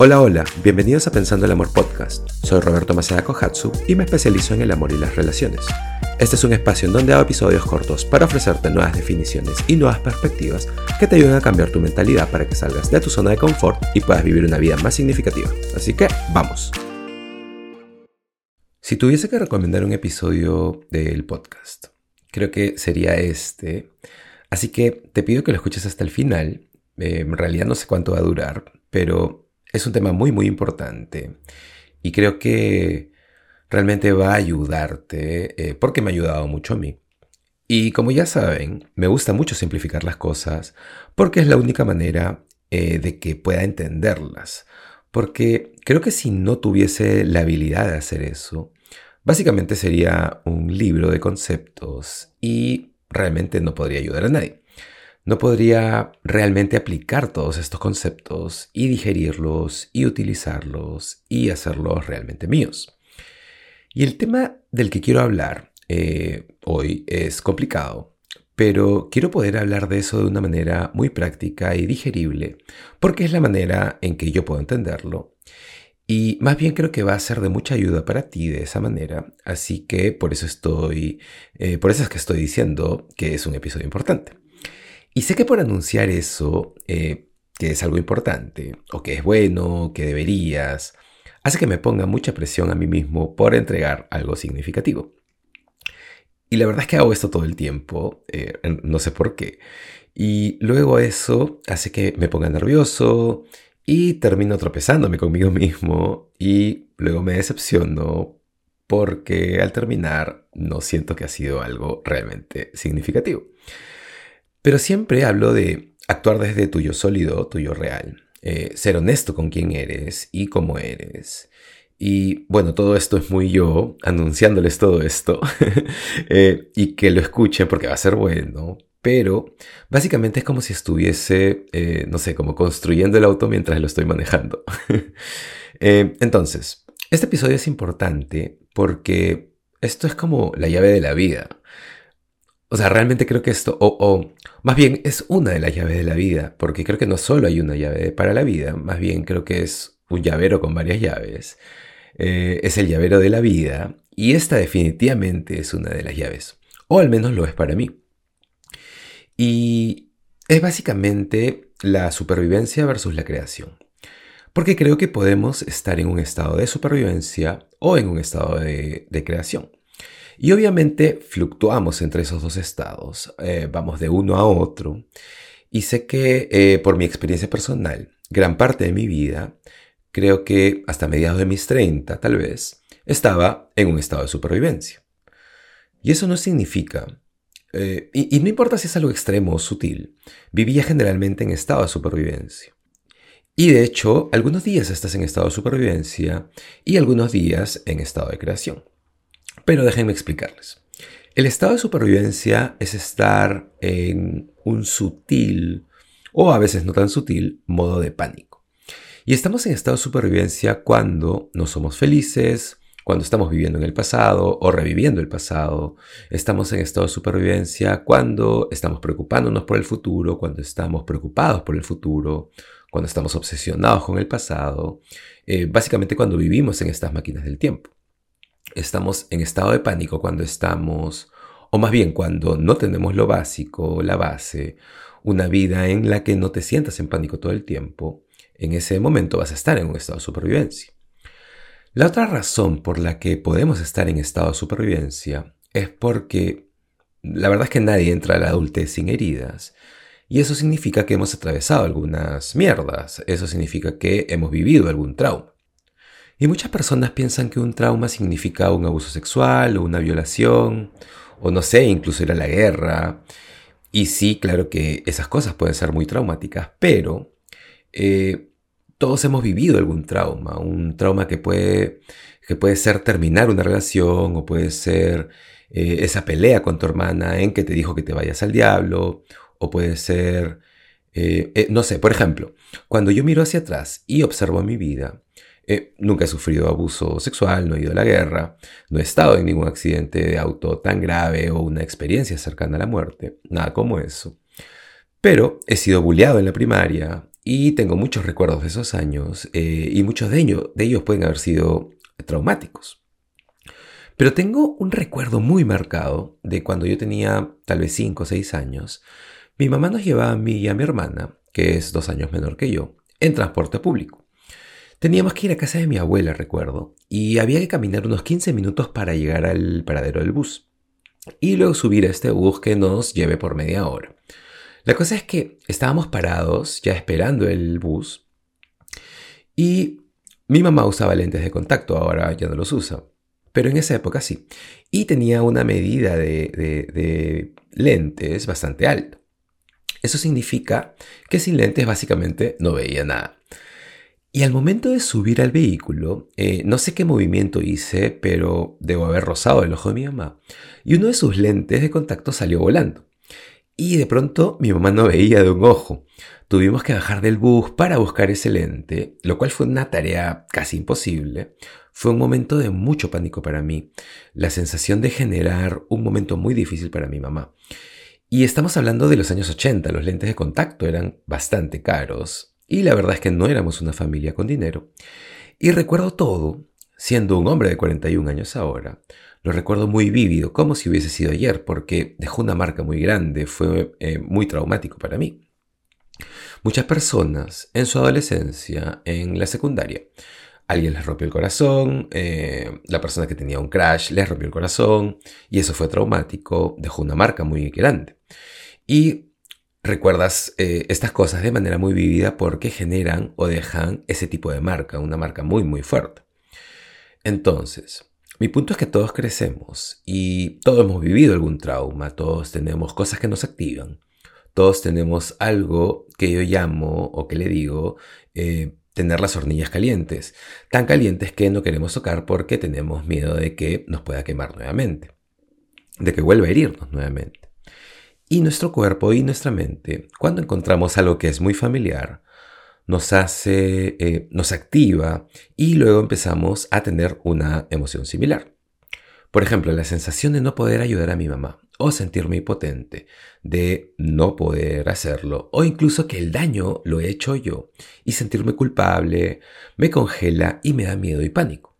Hola, hola, bienvenidos a Pensando el Amor Podcast. Soy Roberto Maceda Kohatsu y me especializo en el amor y las relaciones. Este es un espacio en donde hago episodios cortos para ofrecerte nuevas definiciones y nuevas perspectivas que te ayuden a cambiar tu mentalidad para que salgas de tu zona de confort y puedas vivir una vida más significativa. Así que, vamos. Si tuviese que recomendar un episodio del podcast, creo que sería este. Así que te pido que lo escuches hasta el final. Eh, en realidad no sé cuánto va a durar, pero es un tema muy, muy importante y creo que realmente va a ayudarte eh, porque me ha ayudado mucho a mí. Y como ya saben, me gusta mucho simplificar las cosas porque es la única manera eh, de que pueda entenderlas. Porque creo que si no tuviese la habilidad de hacer eso, básicamente sería un libro de conceptos y realmente no podría ayudar a nadie no podría realmente aplicar todos estos conceptos y digerirlos y utilizarlos y hacerlos realmente míos. Y el tema del que quiero hablar eh, hoy es complicado, pero quiero poder hablar de eso de una manera muy práctica y digerible, porque es la manera en que yo puedo entenderlo. Y más bien creo que va a ser de mucha ayuda para ti de esa manera, así que por eso estoy, eh, por eso es que estoy diciendo que es un episodio importante. Y sé que por anunciar eso, eh, que es algo importante, o que es bueno, que deberías, hace que me ponga mucha presión a mí mismo por entregar algo significativo. Y la verdad es que hago esto todo el tiempo, eh, no sé por qué. Y luego eso hace que me ponga nervioso y termino tropezándome conmigo mismo y luego me decepciono porque al terminar no siento que ha sido algo realmente significativo. Pero siempre hablo de actuar desde tuyo sólido, tuyo real, eh, ser honesto con quién eres y cómo eres. Y bueno, todo esto es muy yo, anunciándoles todo esto, eh, y que lo escuchen porque va a ser bueno, pero básicamente es como si estuviese, eh, no sé, como construyendo el auto mientras lo estoy manejando. entonces, este episodio es importante porque esto es como la llave de la vida. O sea, realmente creo que esto, o, más bien es una de las llaves de la vida, porque creo que no solo hay una llave para la vida, más bien creo que es un llavero con varias llaves. Eh, es el llavero de la vida y esta definitivamente es una de las llaves, o al menos lo es para mí. Y es básicamente la supervivencia versus la creación. Porque creo que podemos estar en un estado de supervivencia o en un estado de creación. Y obviamente fluctuamos entre esos dos estados, eh, vamos de uno a otro. Y sé que eh, por mi experiencia personal, gran parte de mi vida, creo que hasta mediados de mis 30 tal vez, estaba en un estado de supervivencia. Y eso no significa, eh, y, y no importa si es algo extremo o sutil, vivía generalmente en estado de supervivencia. Y de hecho, algunos días estás en estado de supervivencia y algunos días en estado de creación. Pero déjenme explicarles. El estado de supervivencia es estar en un sutil, o a veces no tan sutil, modo de pánico. Y estamos en estado de supervivencia cuando no somos felices, cuando estamos viviendo en el pasado o reviviendo el pasado. Estamos en estado de supervivencia cuando estamos preocupándonos por el futuro, cuando estamos preocupados por el futuro, cuando estamos obsesionados con el pasado. Eh, básicamente cuando vivimos en estas máquinas del tiempo estamos en estado de pánico cuando estamos, o más bien cuando no tenemos lo básico, la base, una vida en la que no te sientas en pánico todo el tiempo, en ese momento vas a estar en un estado de supervivencia. La otra razón por la que podemos estar en estado de supervivencia es porque la verdad es que nadie entra a la adultez sin heridas. Y eso significa que hemos atravesado algunas mierdas, eso significa que hemos vivido algún trauma. Y muchas personas piensan que un trauma significa un abuso sexual o una violación, o no sé, incluso ir a la guerra. Y sí, claro que esas cosas pueden ser muy traumáticas, pero eh, todos hemos vivido algún trauma, un trauma que puede, que puede ser terminar una relación o puede ser eh, esa pelea con tu hermana en que te dijo que te vayas al diablo, o puede ser, eh, no sé, por ejemplo, cuando yo miro hacia atrás y observo mi vida, eh, nunca he sufrido abuso sexual, no he ido a la guerra, no he estado en ningún accidente de auto tan grave o una experiencia cercana a la muerte, nada como eso. Pero he sido bulleado en la primaria y tengo muchos recuerdos de esos años eh, y muchos de ellos, de ellos pueden haber sido traumáticos. Pero tengo un recuerdo muy marcado de cuando yo tenía tal vez 5 o 6 años. Mi mamá nos llevaba a mí y a mi hermana, que es dos años menor que yo, en transporte público. Teníamos que ir a casa de mi abuela, recuerdo, y había que caminar unos 15 minutos para llegar al paradero del bus. Y luego subir a este bus que nos lleve por media hora. La cosa es que estábamos parados ya esperando el bus y mi mamá usaba lentes de contacto, ahora ya no los usa, pero en esa época sí. Y tenía una medida de, de lentes bastante alta. Eso significa que sin lentes básicamente no veía nada. Y al momento de subir al vehículo, eh, no sé qué movimiento hice, pero debo haber rozado el ojo de mi mamá. Y uno de sus lentes de contacto salió volando. Y de pronto mi mamá no veía de un ojo. Tuvimos que bajar del bus para buscar ese lente, lo cual fue una tarea casi imposible. Fue un momento de mucho pánico para mí, la sensación de generar un momento muy difícil para mi mamá. Y estamos hablando de los años 80, los lentes de contacto eran bastante caros, y la verdad es que no éramos una familia con dinero. Y recuerdo todo, siendo un hombre de 41 años ahora, lo recuerdo muy vívido, como si hubiese sido ayer, porque dejó una marca muy grande, fue eh, muy traumático para mí. Muchas personas en su adolescencia, en la secundaria, alguien les rompió el corazón, eh, la persona que tenía un crash les rompió el corazón, y eso fue traumático, dejó una marca muy grande. Y recuerdas eh, estas cosas de manera muy vívida porque generan o dejan ese tipo de marca, una marca muy muy fuerte. Entonces, mi punto es que todos crecemos y todos hemos vivido algún trauma, todos tenemos cosas que nos activan, todos tenemos algo que yo llamo o que le digo eh, tener las hornillas calientes, tan calientes que no queremos tocar porque tenemos miedo de que nos pueda quemar nuevamente, de que vuelva a herirnos nuevamente. Y nuestro cuerpo y nuestra mente, cuando encontramos algo que es muy familiar, nos hace, eh, nos activa y luego empezamos a tener una emoción similar. Por ejemplo, la sensación de no poder ayudar a mi mamá o sentirme impotente, de no poder hacerlo o incluso que el daño lo he hecho yo y sentirme culpable me congela y me da miedo y pánico.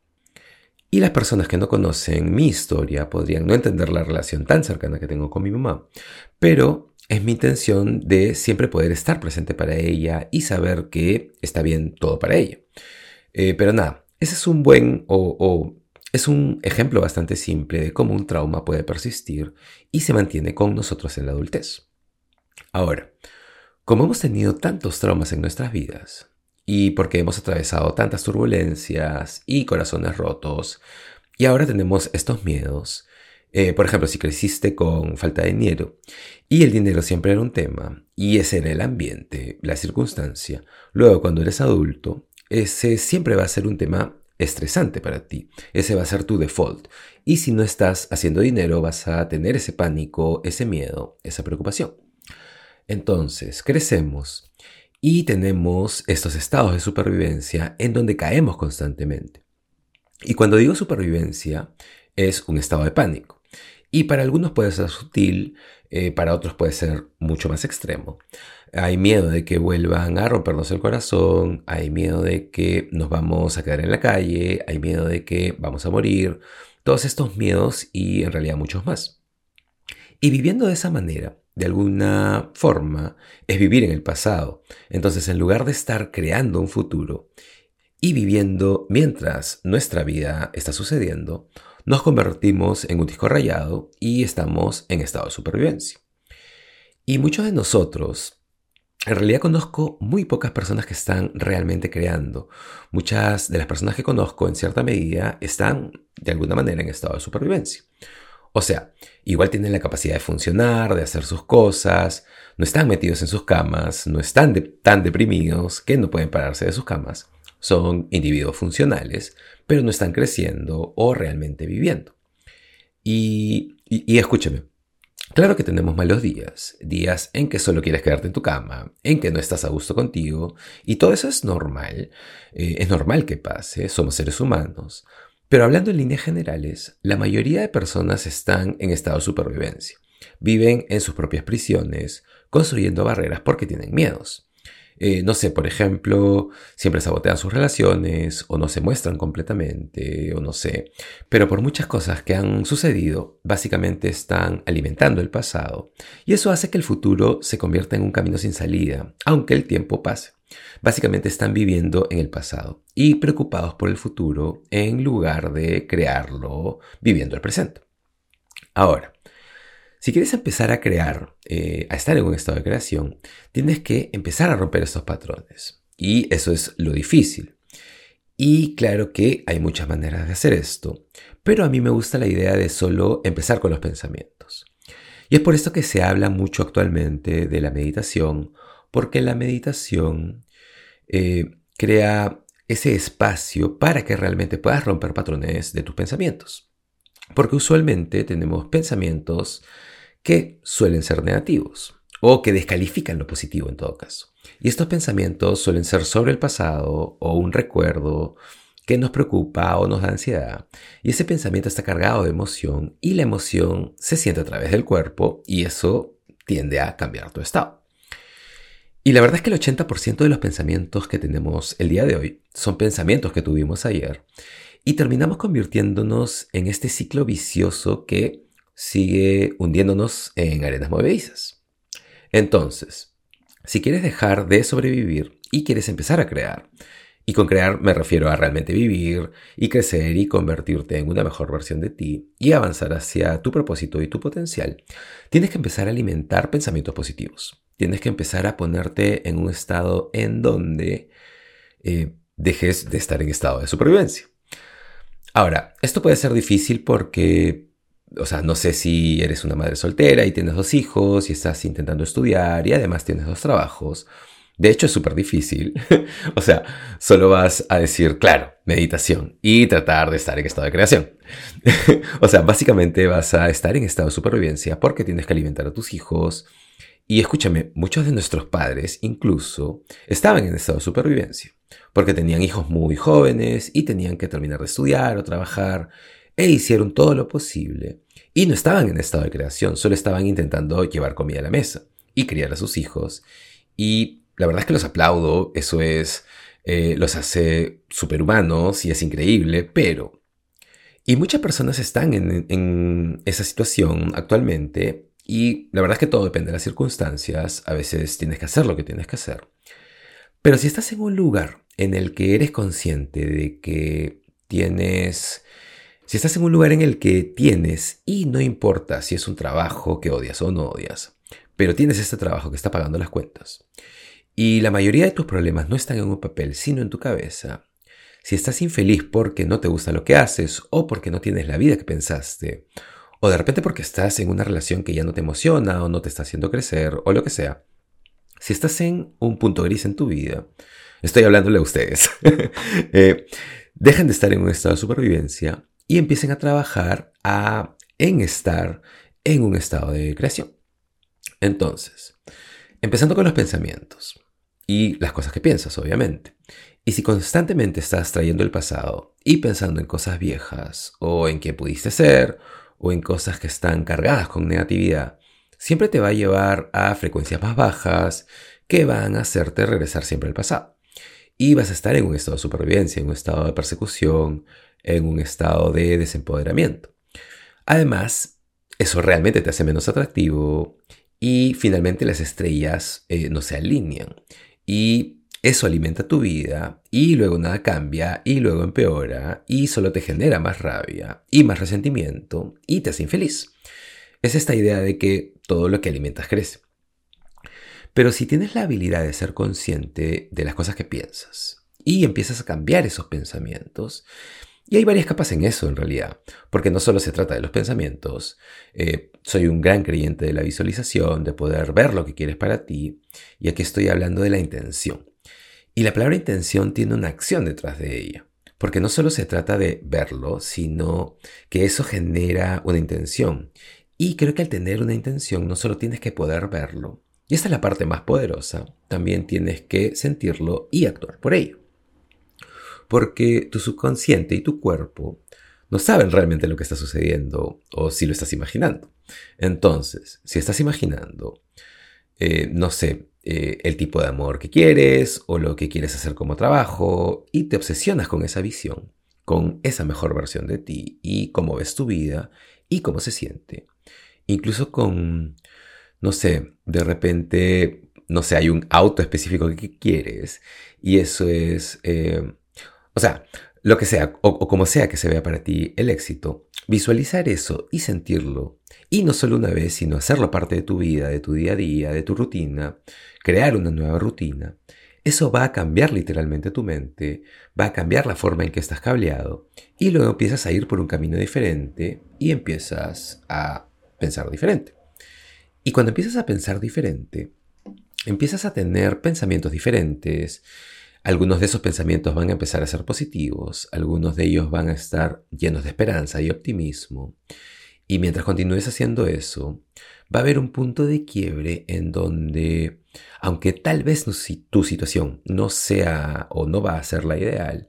Y las personas que no conocen mi historia podrían no entender la relación tan cercana que tengo con mi mamá, pero es mi intención de siempre poder estar presente para ella y saber que está bien todo para ella. Eh, pero nada, ese es un buen o, o es un ejemplo bastante simple de cómo un trauma puede persistir y se mantiene con nosotros en la adultez. Ahora, como hemos tenido tantos traumas en nuestras vidas, y porque hemos atravesado tantas turbulencias y corazones rotos y ahora tenemos estos miedos. Eh, por ejemplo, si creciste con falta de dinero y el dinero siempre era un tema y ese era el ambiente, la circunstancia, luego cuando eres adulto, ese siempre va a ser un tema estresante para ti. Ese va a ser tu default. Y si no estás haciendo dinero, vas a tener ese pánico, ese miedo, esa preocupación. Entonces, crecemos y tenemos estos estados de supervivencia en donde caemos constantemente. Y cuando digo supervivencia, es un estado de pánico. Y para algunos puede ser sutil, eh, para otros puede ser mucho más extremo. Hay miedo de que vuelvan a rompernos el corazón, hay miedo de que nos vamos a quedar en la calle, hay miedo de que vamos a morir, todos estos miedos y en realidad muchos más. Y viviendo de esa manera, de alguna forma, es vivir en el pasado. Entonces, en lugar de estar creando un futuro y viviendo mientras nuestra vida está sucediendo, nos convertimos en un disco rayado y estamos en estado de supervivencia. Y muchos de nosotros, en realidad conozco muy pocas personas que están realmente creando. Muchas de las personas que conozco, en cierta medida, están de alguna manera en estado de supervivencia. O sea, igual tienen la capacidad de funcionar, de hacer sus cosas, no están metidos en sus camas, no están tan deprimidos que no pueden pararse de sus camas. Son individuos funcionales, pero no están creciendo o realmente viviendo. Y, y, escúcheme, claro que tenemos malos días, días en que solo quieres quedarte en tu cama, en que no estás a gusto contigo, y todo eso es normal, eh, es normal que pase, somos seres humanos, pero hablando en líneas generales, la mayoría de personas están en estado de supervivencia. Viven en sus propias prisiones, construyendo barreras porque tienen miedos. Eh, no sé, por ejemplo, siempre sabotean sus relaciones o no se muestran completamente o no sé. Pero por muchas cosas que han sucedido, básicamente están alimentando el pasado y eso hace que el futuro se convierta en un camino sin salida, aunque el tiempo pase. Básicamente están viviendo en el pasado y preocupados por el futuro en lugar de crearlo viviendo el presente. Ahora, si quieres empezar a crear, eh, a estar en un estado de creación, tienes que empezar a romper estos patrones. Y eso es lo difícil. Y claro que hay muchas maneras de hacer esto, pero a mí me gusta la idea de solo empezar con los pensamientos. Y es por esto que se habla mucho actualmente de la meditación, porque la meditación eh, crea ese espacio para que realmente puedas romper patrones de tus pensamientos. Porque usualmente tenemos pensamientos que suelen ser negativos o que descalifican lo positivo en todo caso. Y estos pensamientos suelen ser sobre el pasado o un recuerdo que nos preocupa o nos da ansiedad. Y ese pensamiento está cargado de emoción y la emoción se siente a través del cuerpo y eso tiende a cambiar tu estado. Y la verdad es que el 80% de los pensamientos que tenemos el día de hoy son pensamientos que tuvimos ayer y terminamos convirtiéndonos en este ciclo vicioso que sigue hundiéndonos en arenas movedizas. Entonces, si quieres dejar de sobrevivir y quieres empezar a crear, y con crear me refiero a realmente vivir y crecer y convertirte en una mejor versión de ti y avanzar hacia tu propósito y tu potencial, tienes que empezar a alimentar pensamientos positivos. Tienes que empezar a ponerte en un estado en donde eh, dejes de estar en estado de supervivencia. Ahora, esto puede ser difícil porque o sea, no sé si eres una madre soltera y tienes dos hijos y estás intentando estudiar y además tienes dos trabajos. De hecho, es súper difícil. o sea, solo vas a decir, claro, meditación y tratar de estar en estado de creación. o sea, básicamente vas a estar en estado de supervivencia porque tienes que alimentar a tus hijos. Y escúchame, muchos de nuestros padres incluso estaban en estado de supervivencia porque tenían hijos muy jóvenes y tenían que terminar de estudiar o trabajar e hicieron todo lo posible. Y no estaban en estado de creación, solo estaban intentando llevar comida a la mesa y criar a sus hijos. Y la verdad es que los aplaudo, eso es, eh, los hace superhumanos y es increíble, pero... Y muchas personas están en, en esa situación actualmente y la verdad es que todo depende de las circunstancias, a veces tienes que hacer lo que tienes que hacer. Pero si estás en un lugar en el que eres consciente de que tienes si estás en un lugar en el que tienes, y no importa si es un trabajo que odias o no odias, pero tienes este trabajo que está pagando las cuentas, y la mayoría de tus problemas no están en un papel, sino en tu cabeza, si estás infeliz porque no te gusta lo que haces, o porque no tienes la vida que pensaste, o de repente porque estás en una relación que ya no te emociona o no te está haciendo crecer, o lo que sea, si estás en un punto gris en tu vida, estoy hablándole a ustedes, eh, dejen de estar en un estado de supervivencia y empiecen a trabajar a, en estar en un estado de creación. Entonces, empezando con los pensamientos y las cosas que piensas, obviamente. Y si constantemente estás trayendo el pasado y pensando en cosas viejas o en qué pudiste ser o en cosas que están cargadas con negatividad, siempre te va a llevar a frecuencias más bajas que van a hacerte regresar siempre al pasado. Y vas a estar en un estado de supervivencia, en un estado de persecución, en un estado de desempoderamiento. Además, eso realmente te hace menos atractivo y finalmente las estrellas eh, no se alinean. Y eso alimenta tu vida y luego nada cambia y luego empeora y solo te genera más rabia y más resentimiento y te hace infeliz. Es esta idea de que todo lo que alimentas crece. Pero si tienes la habilidad de ser consciente de las cosas que piensas y empiezas a cambiar esos pensamientos, y hay varias capas en eso en realidad, porque no solo se trata de los pensamientos, eh, soy un gran creyente de la visualización, de poder ver lo que quieres para ti, y aquí estoy hablando de la intención. Y la palabra intención tiene una acción detrás de ella, porque no solo se trata de verlo, sino que eso genera una intención. Y creo que al tener una intención no solo tienes que poder verlo, y esta es la parte más poderosa, también tienes que sentirlo y actuar por ello porque tu subconsciente y tu cuerpo no saben realmente lo que está sucediendo o si lo estás imaginando. Entonces, si estás imaginando, eh, no sé, eh, el tipo de amor que quieres o lo que quieres hacer como trabajo y te obsesionas con esa visión, con esa mejor versión de ti y cómo ves tu vida y cómo se siente. Incluso con, no sé, de repente, no sé, hay un auto específico que quieres y eso es, eh, o sea, lo que sea, o, como sea que se vea para ti el éxito, visualizar eso y sentirlo, y no solo una vez, sino hacerlo parte de tu vida, de tu día a día, de tu rutina, crear una nueva rutina, eso va a cambiar literalmente tu mente, va a cambiar la forma en que estás cableado, y luego empiezas a ir por un camino diferente y empiezas a pensar diferente. Y cuando empiezas a pensar diferente, empiezas a tener pensamientos diferentes, algunos de esos pensamientos van a empezar a ser positivos, algunos de ellos van a estar llenos de esperanza y optimismo. Y mientras continúes haciendo eso, va a haber un punto de quiebre en donde, aunque tal vez tu situación no sea o no va a ser la ideal,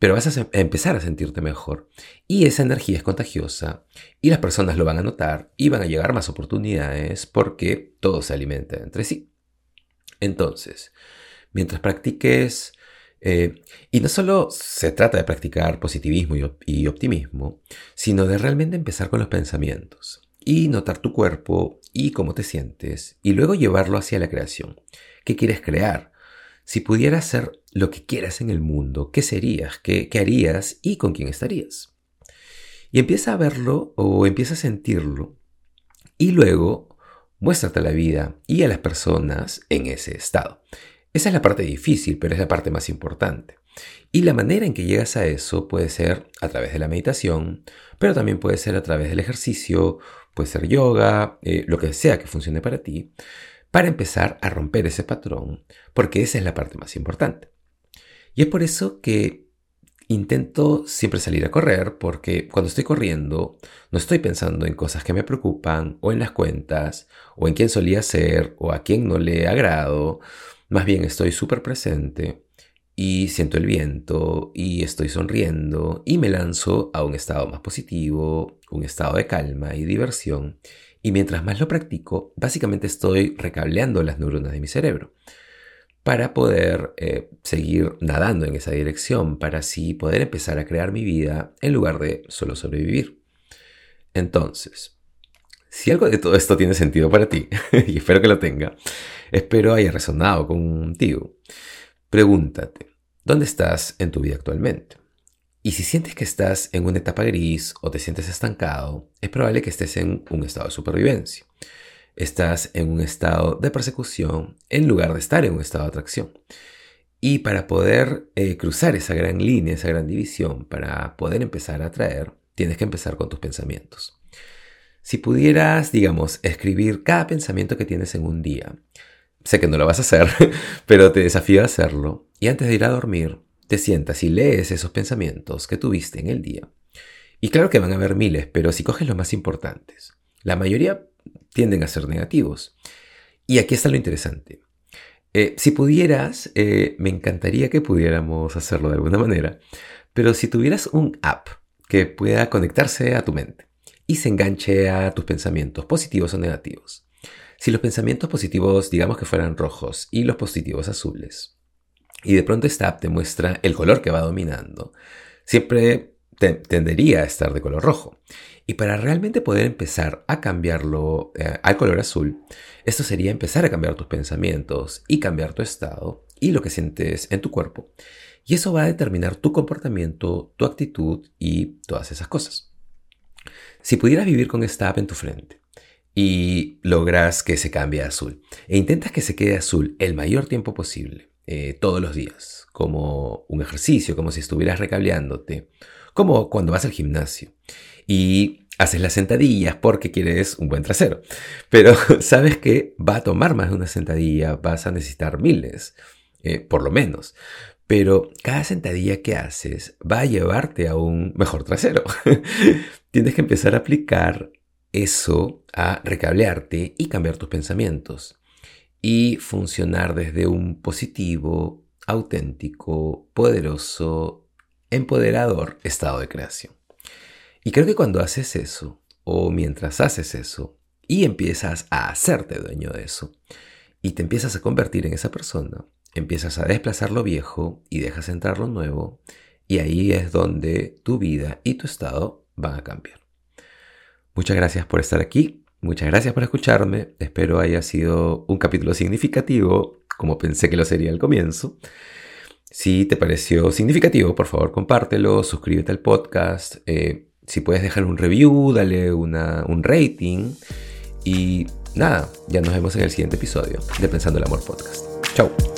pero vas a empezar a sentirte mejor. Y esa energía es contagiosa y las personas lo van a notar y van a llegar más oportunidades porque todo se alimenta entre sí. Entonces, mientras practiques, eh, y no solo se trata de practicar positivismo y, optimismo, sino de realmente empezar con los pensamientos y notar tu cuerpo y cómo te sientes y luego llevarlo hacia la creación. ¿Qué quieres crear? Si pudieras ser lo que quieras en el mundo, ¿qué serías? ¿Qué, qué harías? ¿Y con quién estarías? Y empieza a verlo o empieza a sentirlo y luego muéstrate a la vida y a las personas en ese estado. Esa es la parte difícil, pero es la parte más importante. Y la manera en que llegas a eso puede ser a través de la meditación, pero también puede ser a través del ejercicio, puede ser yoga, eh, lo que sea que funcione para ti, para empezar a romper ese patrón, porque esa es la parte más importante. Y es por eso que intento siempre salir a correr, porque cuando estoy corriendo no estoy pensando en cosas que me preocupan, o en las cuentas, o en quién solía ser, o a quién no le agrado, más bien estoy súper presente y siento el viento y estoy sonriendo y me lanzo a un estado más positivo, un estado de calma y diversión. Y mientras más lo practico, básicamente estoy recableando las neuronas de mi cerebro para poder eh, seguir nadando en esa dirección, para así poder empezar a crear mi vida en lugar de solo sobrevivir. Entonces, si algo de todo esto tiene sentido para ti, y espero que lo tenga, espero haya resonado contigo, pregúntate, ¿dónde estás en tu vida actualmente? Y si sientes que estás en una etapa gris o te sientes estancado, es probable que estés en un estado de supervivencia. Estás en un estado de persecución en lugar de estar en un estado de atracción. Y para poder eh, cruzar esa gran línea, esa gran división, para poder empezar a atraer, tienes que empezar con tus pensamientos. Si pudieras, digamos, escribir cada pensamiento que tienes en un día, sé que no lo vas a hacer, pero te desafío a hacerlo, y antes de ir a dormir, te sientas y lees esos pensamientos que tuviste en el día. Y claro que van a haber miles, pero si coges los más importantes, la mayoría tienden a ser negativos. Y aquí está lo interesante. Eh, si pudieras, eh, me encantaría que pudiéramos hacerlo de alguna manera, pero si tuvieras un app que pueda conectarse a tu mente, y se enganche a tus pensamientos, positivos o negativos. Si los pensamientos positivos, digamos que fueran rojos y los positivos azules, y de pronto esta app te muestra el color que va dominando, siempre tendería a estar de color rojo. Y para realmente poder empezar a cambiarlo eh, al color azul, esto sería empezar a cambiar tus pensamientos y cambiar tu estado y lo que sientes en tu cuerpo. Y eso va a determinar tu comportamiento, tu actitud y todas esas cosas. Si pudieras vivir con esta app en tu frente y logras que se cambie a azul e intentas que se quede azul el mayor tiempo posible, eh, todos los días, como un ejercicio, como si estuvieras recableándote, como cuando vas al gimnasio y haces las sentadillas porque quieres un buen trasero, pero sabes que va a tomar más de una sentadilla, vas a necesitar miles, eh, por lo menos pero cada sentadilla que haces va a llevarte a un mejor trasero. Tienes que empezar a aplicar eso a recablearte y cambiar tus pensamientos y funcionar desde un positivo, auténtico, poderoso, empoderador estado de creación. Y creo que cuando haces eso, o mientras haces eso, y empiezas a hacerte dueño de eso, y te empiezas a convertir en esa persona, empiezas a desplazar lo viejo y dejas entrar lo nuevo, y ahí es donde tu vida y tu estado van a cambiar. Muchas gracias por estar aquí, muchas gracias por escucharme, espero haya sido un capítulo significativo, como pensé que lo sería al comienzo. Si te pareció significativo, por favor compártelo, suscríbete al podcast, eh, si puedes dejar un review, dale un rating y nada, ya nos vemos en el siguiente episodio de Pensando el Amor Podcast. Chao.